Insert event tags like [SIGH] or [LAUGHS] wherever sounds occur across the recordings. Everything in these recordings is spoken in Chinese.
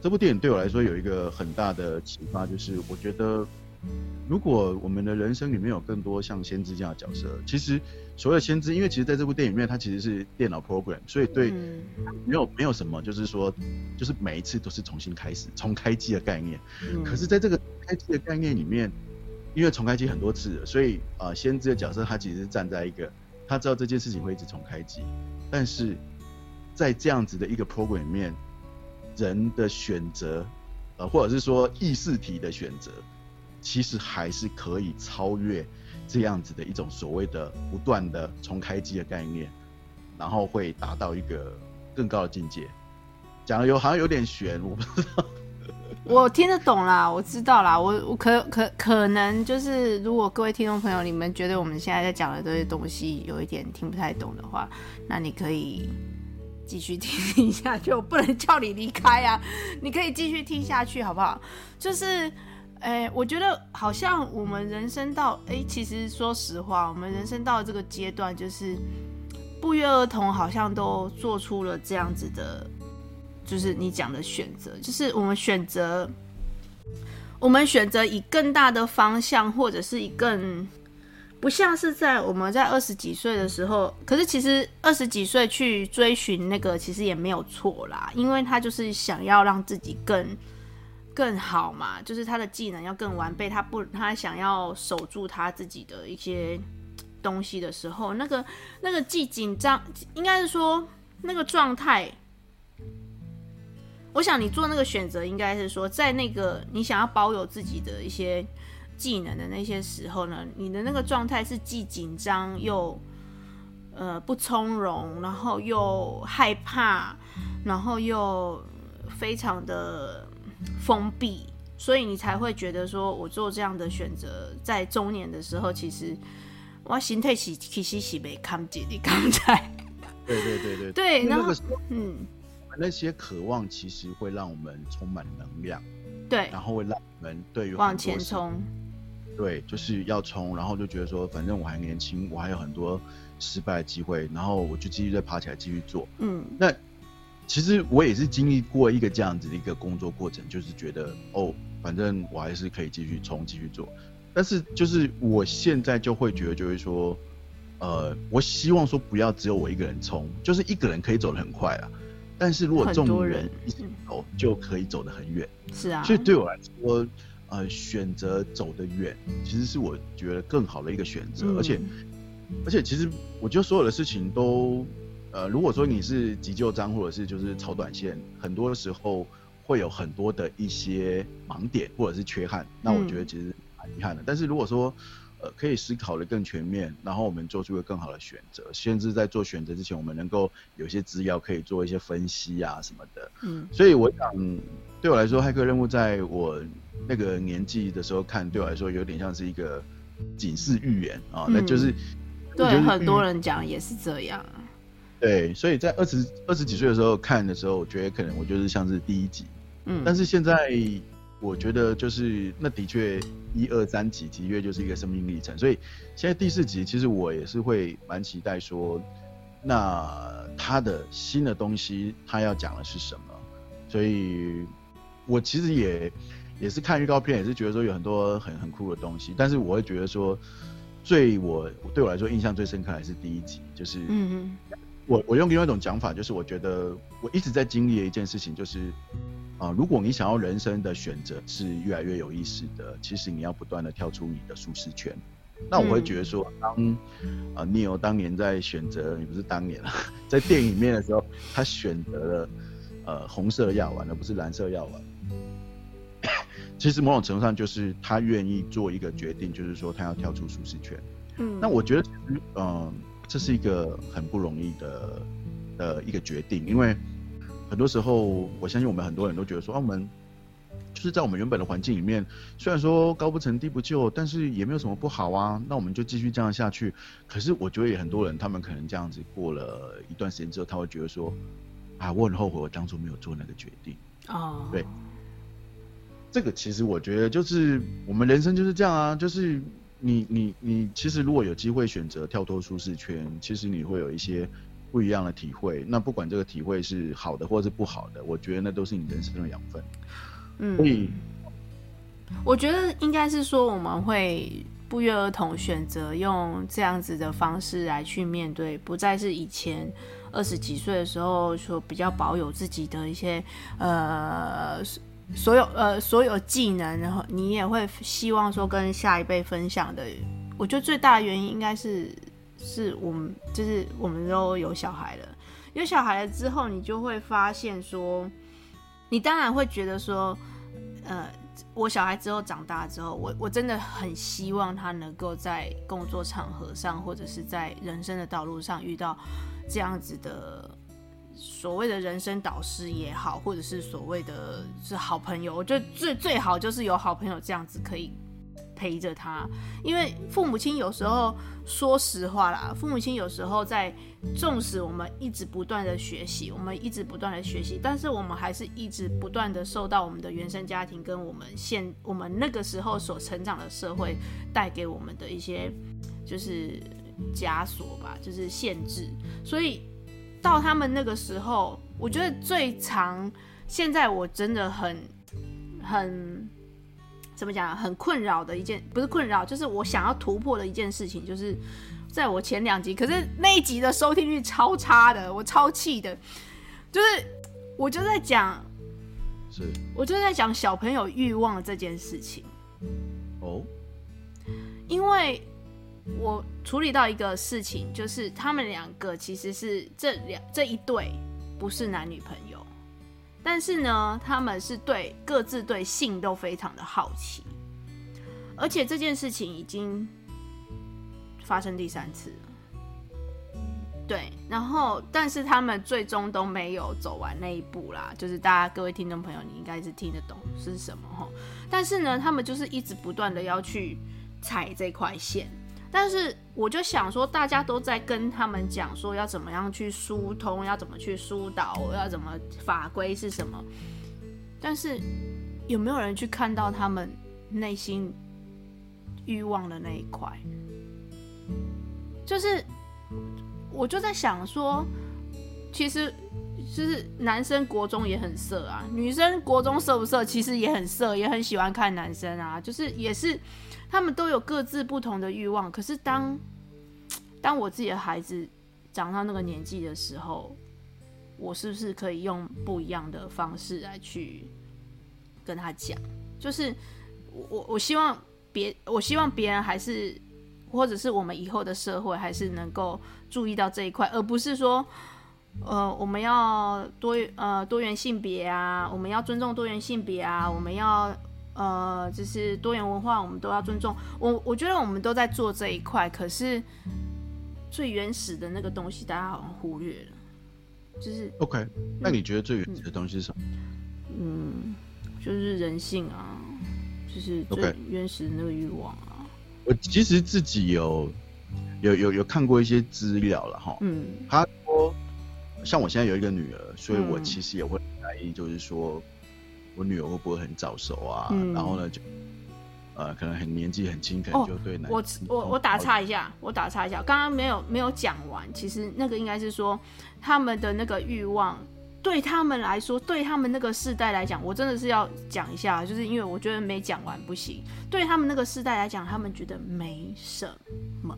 这部电影对我来说有一个很大的启发，就是我觉得，如果我们的人生里面有更多像先知这样的角色，其实所谓的先知，因为其实在这部电影里面，它其实是电脑 program，所以对没有没有什么，就是说，就是每一次都是重新开始，重开机的概念。可是，在这个开机的概念里面，因为重开机很多次了，所以啊，先知的角色他其实是站在一个，他知道这件事情会一直重开机，但是在这样子的一个 program 里面。人的选择，呃，或者是说意识体的选择，其实还是可以超越这样子的一种所谓的不断的重开机的概念，然后会达到一个更高的境界。讲的有好像有点悬，我不知道。[LAUGHS] 我听得懂啦，我知道啦，我我可可可能就是，如果各位听众朋友你们觉得我们现在在讲的这些东西有一点听不太懂的话，那你可以。继续听一下去，我不能叫你离开啊！[LAUGHS] 你可以继续听下去，好不好？就是，哎、我觉得好像我们人生到，哎、其实说实话，我们人生到这个阶段，就是不约而同，好像都做出了这样子的，就是你讲的选择，就是我们选择，我们选择以更大的方向，或者是以更。不像是在我们在二十几岁的时候，可是其实二十几岁去追寻那个其实也没有错啦，因为他就是想要让自己更更好嘛，就是他的技能要更完备，他不他想要守住他自己的一些东西的时候，那个那个既紧张，应该是说那个状态，我想你做那个选择，应该是说在那个你想要保有自己的一些。技能的那些时候呢，你的那个状态是既紧张又呃不从容，然后又害怕，然后又非常的封闭，所以你才会觉得说，我做这样的选择，在中年的时候，其实我心态是其实是被看见的刚才。对对对对。对，然后嗯，那些渴望其实会让我们充满能量，对，然后会让我们对于往前冲。对，就是要冲，然后就觉得说，反正我还年轻，我还有很多失败的机会，然后我就继续再爬起来继续做。嗯，那其实我也是经历过一个这样子的一个工作过程，就是觉得哦，反正我还是可以继续冲，继续做。但是就是我现在就会觉得，就是说，呃，我希望说不要只有我一个人冲，就是一个人可以走得很快啊，但是如果众人一起走，就可以走得很远。是啊，所以对我来说。呃，选择走得远，其实是我觉得更好的一个选择，嗯，而且，而且其实我觉得所有的事情都，呃，如果说你是急救章或者是就是炒短线，很多的时候会有很多的一些盲点或者是缺憾，那我觉得其实蛮遗憾的。嗯，但是如果说，呃，可以思考的更全面，然后我们做出一个更好的选择，甚至在做选择之前，我们能够有些资料可以做一些分析啊什么的。嗯，所以我想，对我来说，骇客任务在我。那个年纪的时候看，对我来说有点像是一个警示预言啊，那、嗯、就是对很多人讲也是这样。对，所以在二十二十几岁的时候看的时候，我觉得可能我就是像是第一集，嗯，但是现在我觉得就是那的确一二三集的确就是一个生命历程，所以现在第四集其实我也是会蛮期待说，那他的新的东西他要讲的是什么，所以我其实也。也是看预告片，也是觉得说有很多很很酷的东西，但是我会觉得说，最我对我来说印象最深刻还是第一集，就是，嗯嗯，我我用另外一种讲法，就是我觉得我一直在经历的一件事情，就是，啊、呃，如果你想要人生的选择是越来越有意思的，其实你要不断的跳出你的舒适圈。那我会觉得说，当啊 Neo 当年在选择，也不是当年了，[LAUGHS] 在电影里面的时候，他选择了呃红色药丸，而不是蓝色药丸。[COUGHS] 其实某种程度上就是他愿意做一个决定，就是说他要跳出舒适圈。嗯，那我觉得其实，嗯，这是一个很不容易的呃一个决定，因为很多时候我相信我们很多人都觉得说，啊，我们就是在我们原本的环境里面，虽然说高不成低不就，但是也没有什么不好啊。那我们就继续这样下去。可是我觉得也很多人，他们可能这样子过了一段时间之后，他会觉得说，啊，我很后悔我当初没有做那个决定。哦，对，这个其实我觉得就是我们人生就是这样啊，就是你你你，其实如果有机会选择跳脱舒适圈，其实你会有一些不一样的体会。那不管这个体会是好的或是不好的，我觉得那都是你人生的养分。嗯，所以我觉得应该是说，我们会不约而同选择用这样子的方式来去面对，不再是以前二十几岁的时候说比较保有自己的一些呃所有呃所有技能，然后你也会希望说跟下一辈分享的。我觉得最大的原因应该是是我们就是我们都有小孩了，有小孩了之后，你就会发现说。你当然会觉得说，呃，我小孩之后长大之后，我我真的很希望他能够在工作场合上，或者是在人生的道路上遇到这样子的所谓的人生导师也好，或者是所谓的是好朋友。我觉得最最好就是有好朋友这样子可以。陪着他，因为父母亲有时候说实话啦，父母亲有时候在纵使我们一直不断的学习，我们一直不断的学习，但是我们还是一直不断的受到我们的原生家庭跟我们现我们那个时候所成长的社会带给我们的一些就是枷锁吧，就是限制。所以到他们那个时候，我觉得最长现在我真的很很。怎么讲？很困扰的一件，不是困扰，就是我想要突破的一件事情，就是在我前两集，可是那一集的收听率超差的，我超气的。就是我就在讲，是，我就在讲小朋友欲望这件事情。哦，因为我处理到一个事情，就是他们两个其实是这两这一对不是男女朋友。但是呢，他们是对各自对性都非常的好奇，而且这件事情已经发生第三次了。对，然后但是他们最终都没有走完那一步啦。就是大家各位听众朋友，你应该是听得懂是什么齁。但是呢，他们就是一直不断的要去踩这块线。但是我就想说，大家都在跟他们讲说要怎么样去疏通，要怎么去疏导，要怎么法规是什么。但是有没有人去看到他们内心欲望的那一块？就是我就在想说，其实就是男生国中也很色啊，女生国中色不色？其实也很色，也很喜欢看男生啊，就是也是。他们都有各自不同的欲望，可是当当我自己的孩子长到那个年纪的时候，我是不是可以用不一样的方式来去跟他讲？就是我我希望别我希望别人还是，或者是我们以后的社会还是能够注意到这一块，而不是说，呃，我们要多呃多元性别啊，我们要尊重多元性别啊，我们要。呃，就是多元文化，我们都要尊重。我我觉得我们都在做这一块，可是最原始的那个东西，大家好像忽略了。就是 OK，那你觉得最原始的东西是什么？嗯，就是人性啊，就是最原始的那个欲望啊。我其实自己有有有有看过一些资料了哈。嗯，他说，像我现在有一个女儿，所以我其实也会在意，就是说。我女儿会不会很早熟啊？嗯、然后呢，就呃，可能很年纪很轻，可能就对男、哦、我我我打岔一下，我打岔一下，刚刚没有没有讲完。其实那个应该是说他们的那个欲望，对他们来说，对他们那个世代来讲，我真的是要讲一下，就是因为我觉得没讲完不行。对他们那个世代来讲，他们觉得没什么，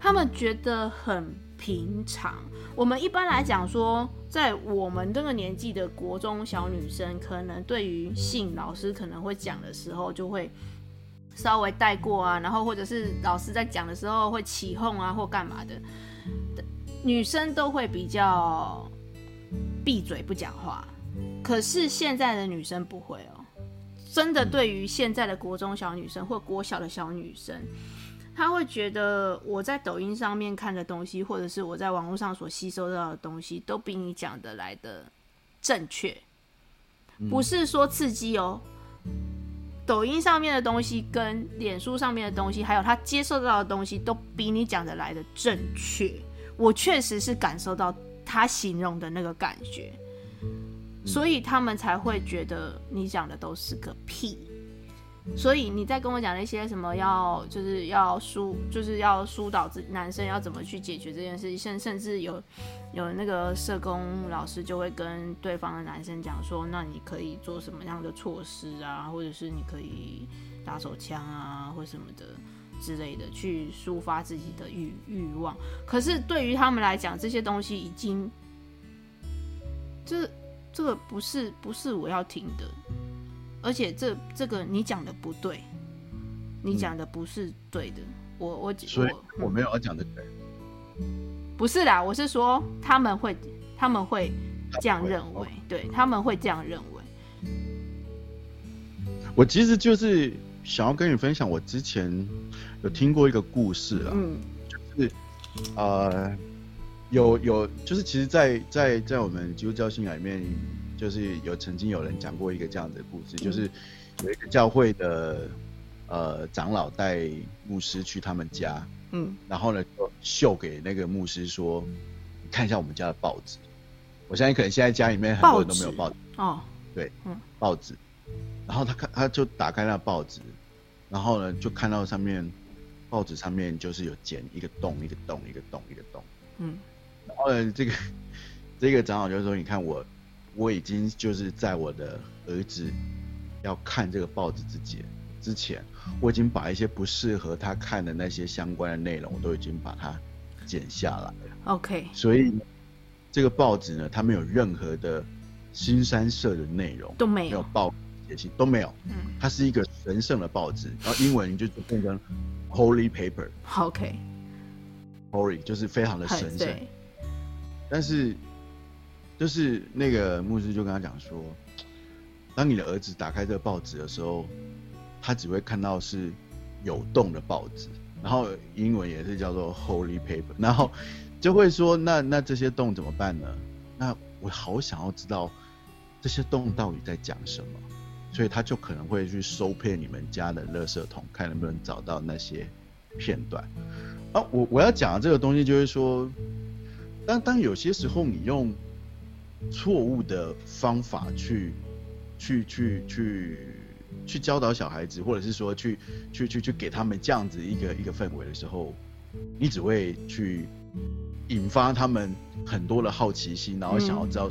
他们觉得很平常。我们一般来讲说，在我们这个年纪的国中小女生，可能对于性，老师可能会讲的时候，就会稍微带过啊，然后或者是老师在讲的时候会起哄啊，或干嘛的，女生都会比较闭嘴不讲话。可是现在的女生不会哦，真的对于现在的国中小女生或国小的小女生。他会觉得我在抖音上面看的东西，或者是我在网络上所吸收到的东西，都比你讲的来的正确。不是说刺激哦。抖音上面的东西跟脸书上面的东西，还有他接受到的东西，都比你讲的来的正确。我确实是感受到他形容的那个感觉，所以他们才会觉得你讲的都是个屁。所以你在跟我讲那些什么要就是要疏就是要疏导自男生要怎么去解决这件事情，甚甚至有有那个社工老师就会跟对方的男生讲说，那你可以做什么样的措施啊，或者是你可以打手枪啊，或什么的之类的，去抒发自己的欲欲望。可是对于他们来讲，这些东西已经，这这个不是不是我要听的。而且这这个你讲的不对，你讲的不是对的。嗯、我我所以我没有要讲的对，不是啦，我是说他们会他们会这样认为，对，他们会这样认为。我其实就是想要跟你分享，我之前有听过一个故事啊，嗯，就是呃，有有就是其实在，在在在我们基督教信仰里面。就是有曾经有人讲过一个这样的故事，就是有一个教会的呃长老带牧师去他们家，嗯，然后呢就秀给那个牧师说，你看一下我们家的报纸。我相信可能现在家里面很多人都没有报纸？哦，对，嗯，报纸。然后他看他就打开那报纸，然后呢就看到上面报纸上面就是有剪一个洞一个洞一个洞一个洞，嗯，然后呢这个 [LAUGHS] 这个长老就说，你看我。我已经就是在我的儿子要看这个报纸之前，之前我已经把一些不适合他看的那些相关的内容，我都已经把它剪下来了。OK。所以这个报纸呢，它没有任何的新三色的内容，都没有，没有报写信都没有。嗯。它是一个神圣的报纸，然后英文就变成 Holy Paper。OK。Holy 就是非常的神圣。但是。就是那个牧师就跟他讲说，当你的儿子打开这个报纸的时候，他只会看到是有洞的报纸，然后英文也是叫做 Holy Paper，然后就会说，那那这些洞怎么办呢？那我好想要知道这些洞到底在讲什么，所以他就可能会去搜遍你们家的垃圾桶，看能不能找到那些片段。啊，我我要讲的这个东西就是说，当当有些时候你用错误的方法去，去去去去教导小孩子，或者是说去去去去给他们这样子一个一个氛围的时候，你只会去引发他们很多的好奇心，然后想要知道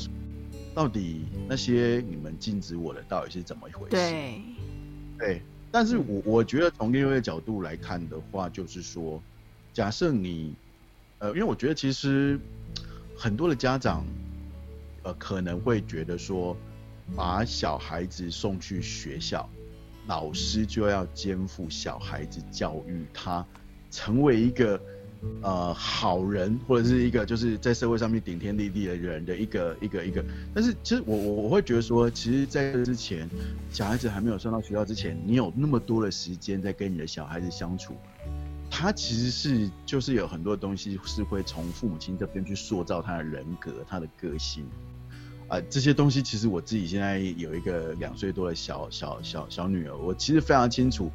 到底那些你们禁止我的到底是怎么一回事？对，对。但是我我觉得从另外一个角度来看的话，就是说，假设你呃，因为我觉得其实很多的家长。呃，可能会觉得说，把小孩子送去学校，老师就要肩负小孩子教育他成为一个呃好人，或者是一个就是在社会上面顶天立地的人的一个一个一个。但是其实我我我会觉得说，其实在这之前，小孩子还没有上到学校之前，你有那么多的时间在跟你的小孩子相处，他其实是就是有很多东西是会从父母亲这边去塑造他的人格，他的个性。啊，这些东西其实我自己现在有一个两岁多的小小小小女儿，我其实非常清楚，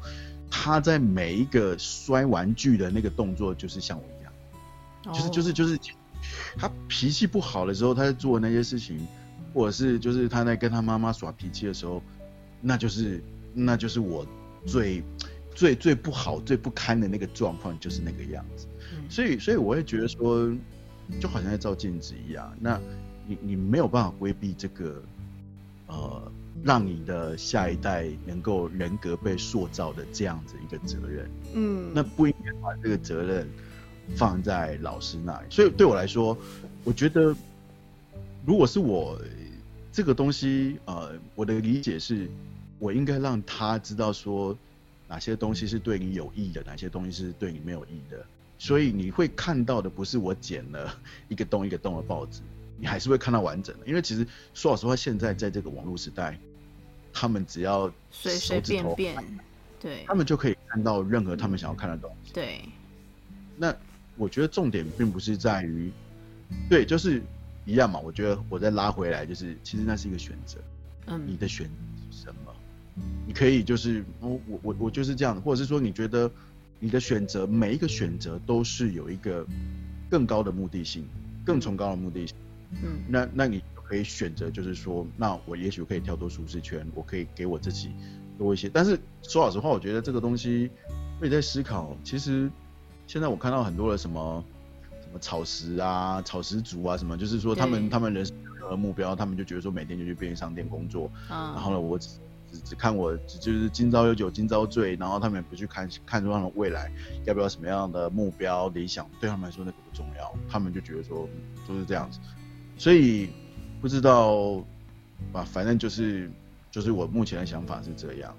她在每一个摔玩具的那个动作，就是像我一样，就是就是就是，她脾气不好的时候，她在做那些事情，或者是就是她在跟她妈妈耍脾气的时候，那就是那就是我最最最不好、最不堪的那个状况，就是那个样子。所以所以我会觉得说，就好像在照镜子一样，那。你你没有办法规避这个，呃，让你的下一代能够人格被塑造的这样子一个责任，嗯，那不应该把这个责任放在老师那里。所以对我来说，我觉得如果是我这个东西，呃，我的理解是，我应该让他知道说哪些东西是对你有益的，哪些东西是对你没有益的。所以你会看到的不是我剪了 [LAUGHS] 一个洞一个洞的报纸。你还是会看到完整的，因为其实说老实话，现在在这个网络时代，他们只要随随便便，对，他们就可以看到任何他们想要看的东西。对，那我觉得重点并不是在于，对，就是一样嘛。我觉得我再拉回来，就是其实那是一个选择。嗯，你的选？你可以就是我我我我就是这样，或者是说你觉得你的选择每一个选择都是有一个更高的目的性，更崇高的目的性。嗯，那那你可以选择就是说，那我也许可以跳脱舒适圈，我可以给我自己多一些。但是说老实话，我觉得这个东西我也在思考。其实现在我看到很多的什么什么草食啊、草食族啊什么，就是说他们他们人生的目标，他们就觉得说每天就去便利商店工作，然后呢，我只只看我只就是今朝有酒今朝醉，然后他们也不去看看出他们未来要不要什么样的目标理想，对他们来说那个不重要，他们就觉得说就是这样子。所以不知道吧，反正就是就是我目前的想法是这样。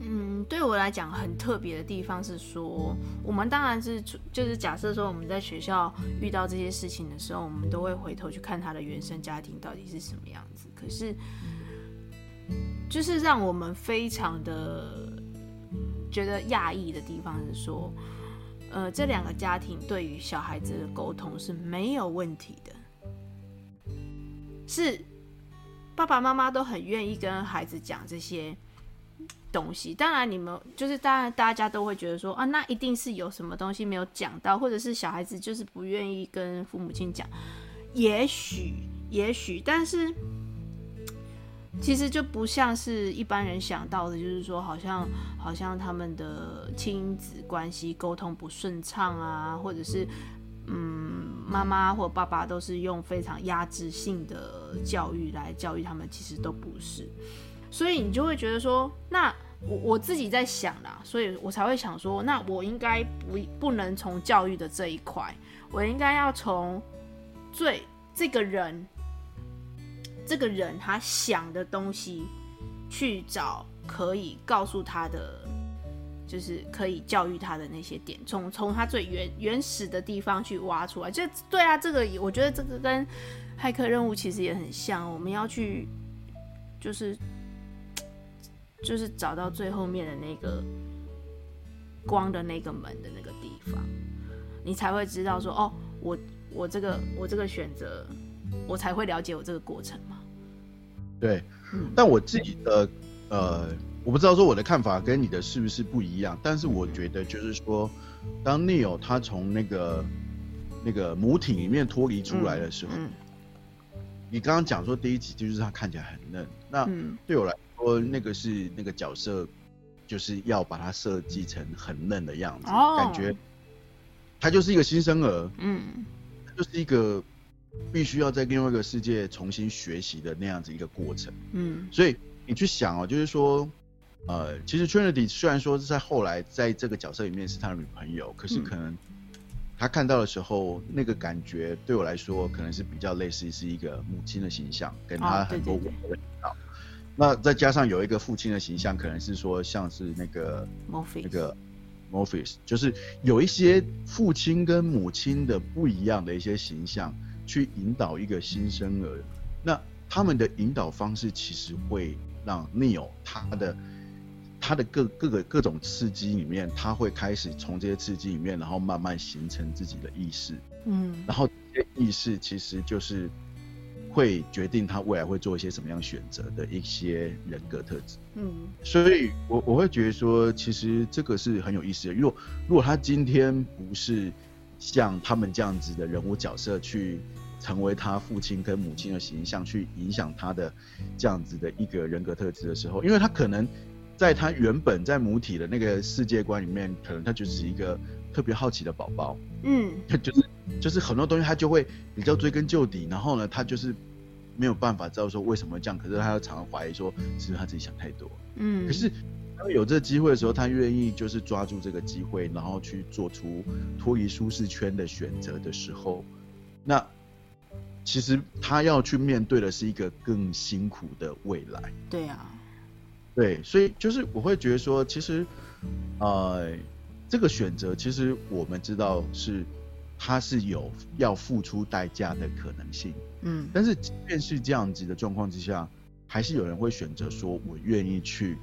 嗯，对我来讲很特别的地方是说，我们当然是就是假设说我们在学校遇到这些事情的时候，我们都会回头去看他的原生家庭到底是什么样子。可是，就是让我们非常的觉得讶异的地方是说，呃，这两个家庭对于小孩子的沟通是没有问题的。是爸爸妈妈都很愿意跟孩子讲这些东西。当然，你们就是当然大家都会觉得说啊，那一定是有什么东西没有讲到，或者是小孩子就是不愿意跟父母亲讲。也许，也许，但是其实就不像是一般人想到的，就是说好像好像他们的亲子关系沟通不顺畅啊，或者是。嗯，妈妈或爸爸都是用非常压制性的教育来教育他们，其实都不是，所以你就会觉得说，那我我自己在想啦，所以我才会想说，那我应该不不能从教育的这一块，我应该要从最这个人，这个人他想的东西去找可以告诉他的。就是可以教育他的那些点，从从他最原原始的地方去挖出来。就对啊，这个我觉得这个跟骇客任务其实也很像。我们要去，就是就是找到最后面的那个光的那个门的那个地方，你才会知道说，哦，我我这个我这个选择，我才会了解我这个过程。对，嗯，但我自己的呃。我不知道说我的看法跟你的是不是不一样，但是我觉得就是说，当 Neil 他从那个那个母体里面脱离出来的时候，嗯嗯、你刚刚讲说第一集就是他看起来很嫩，那对我来说那个是那个角色就是要把它设计成很嫩的样子，哦、感觉他就是一个新生儿，嗯，他就是一个必须要在另外一个世界重新学习的那样子一个过程，嗯，所以你去想哦，就是说。呃，其实 Trinity 虽然说是在后来在这个角色里面是他的女朋友，可是可能他看到的时候，那个感觉对我来说可能是比较类似是一个母亲的形象，跟他很多吻合到。那再加上有一个父亲的形象，可能是说像是那个 Morpheus 那个 Morpheus 就是有一些父亲跟母亲的不一样的一些形象，去引导一个新生儿。那他们的引导方式其实会让 Neil 他的。他的各各个各种刺激里面，他会开始从这些刺激里面，然后慢慢形成自己的意识，嗯，然后这些意识其实就是会决定他未来会做一些什么样选择的一些人格特质，嗯，所以我我会觉得说，其实这个是很有意思的。如果如果他今天不是像他们这样子的人物角色去成为他父亲跟母亲的形象，去影响他的这样子的一个人格特质的时候，因为他可能。在他原本在母体的那个世界观里面，可能他就是一个特别好奇的宝宝，嗯，他 [LAUGHS] 就是就是很多东西他就会比较追根究底，然后呢，他就是没有办法知道说为什么这样，可是他又常常怀疑说是不是他自己想太多，嗯，可是当有这个机会的时候，他愿意就是抓住这个机会，然后去做出脱离舒适圈的选择的时候，那其实他要去面对的是一个更辛苦的未来，对啊。对，所以就是我会觉得说，其实，呃，这个选择其实我们知道是，它是有要付出代价的可能性。嗯，但是即便是这样子的状况之下，还是有人会选择说，我愿意去，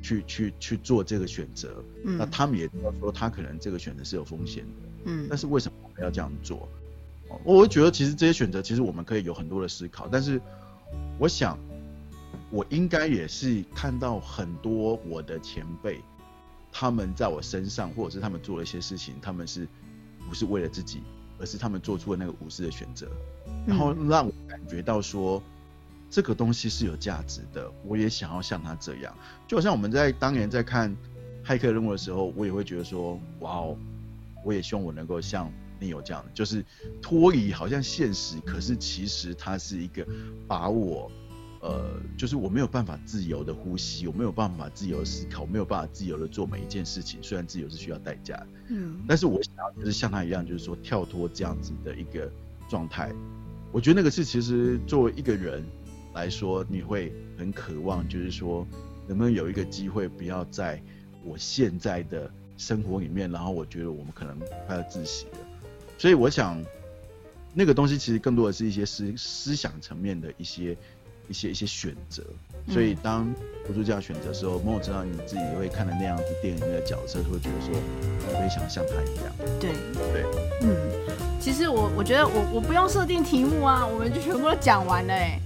去去去做这个选择。嗯，那他们也知道说，他可能这个选择是有风险的。嗯，但是为什么我们要这样做？我会觉得其实这些选择，其实我们可以有很多的思考，但是我想。我应该也是看到很多我的前辈，他们在我身上，或者是他们做了一些事情，他们是不是为了自己，而是他们做出了那个无私的选择，然后让我感觉到说，这个东西是有价值的。我也想要像他这样，就好像我们在当年在看《骇客任务》的时候，我也会觉得说，哇哦，我也希望我能够像你有这样的，就是脱离好像现实，可是其实它是一个把我。呃，就是我没有办法自由的呼吸，我没有办法自由的思考，我没有办法自由的做每一件事情。虽然自由是需要代价，嗯，但是我想要就是像他一样，就是说跳脱这样子的一个状态。我觉得那个是其实作为一个人来说，你会很渴望，就是说能不能有一个机会，不要在我现在的生活里面，然后我觉得我们可能快要窒息了。所以我想，那个东西其实更多的是一些思思想层面的一些。一些一些选择，所以当做出这样选择的时候，某种程度你自己会看的那样子电影里面的角色，就会觉得说，我也想像他一样。对对，嗯，其实我我觉得我我不用设定题目啊，我们就全部都讲完了哎。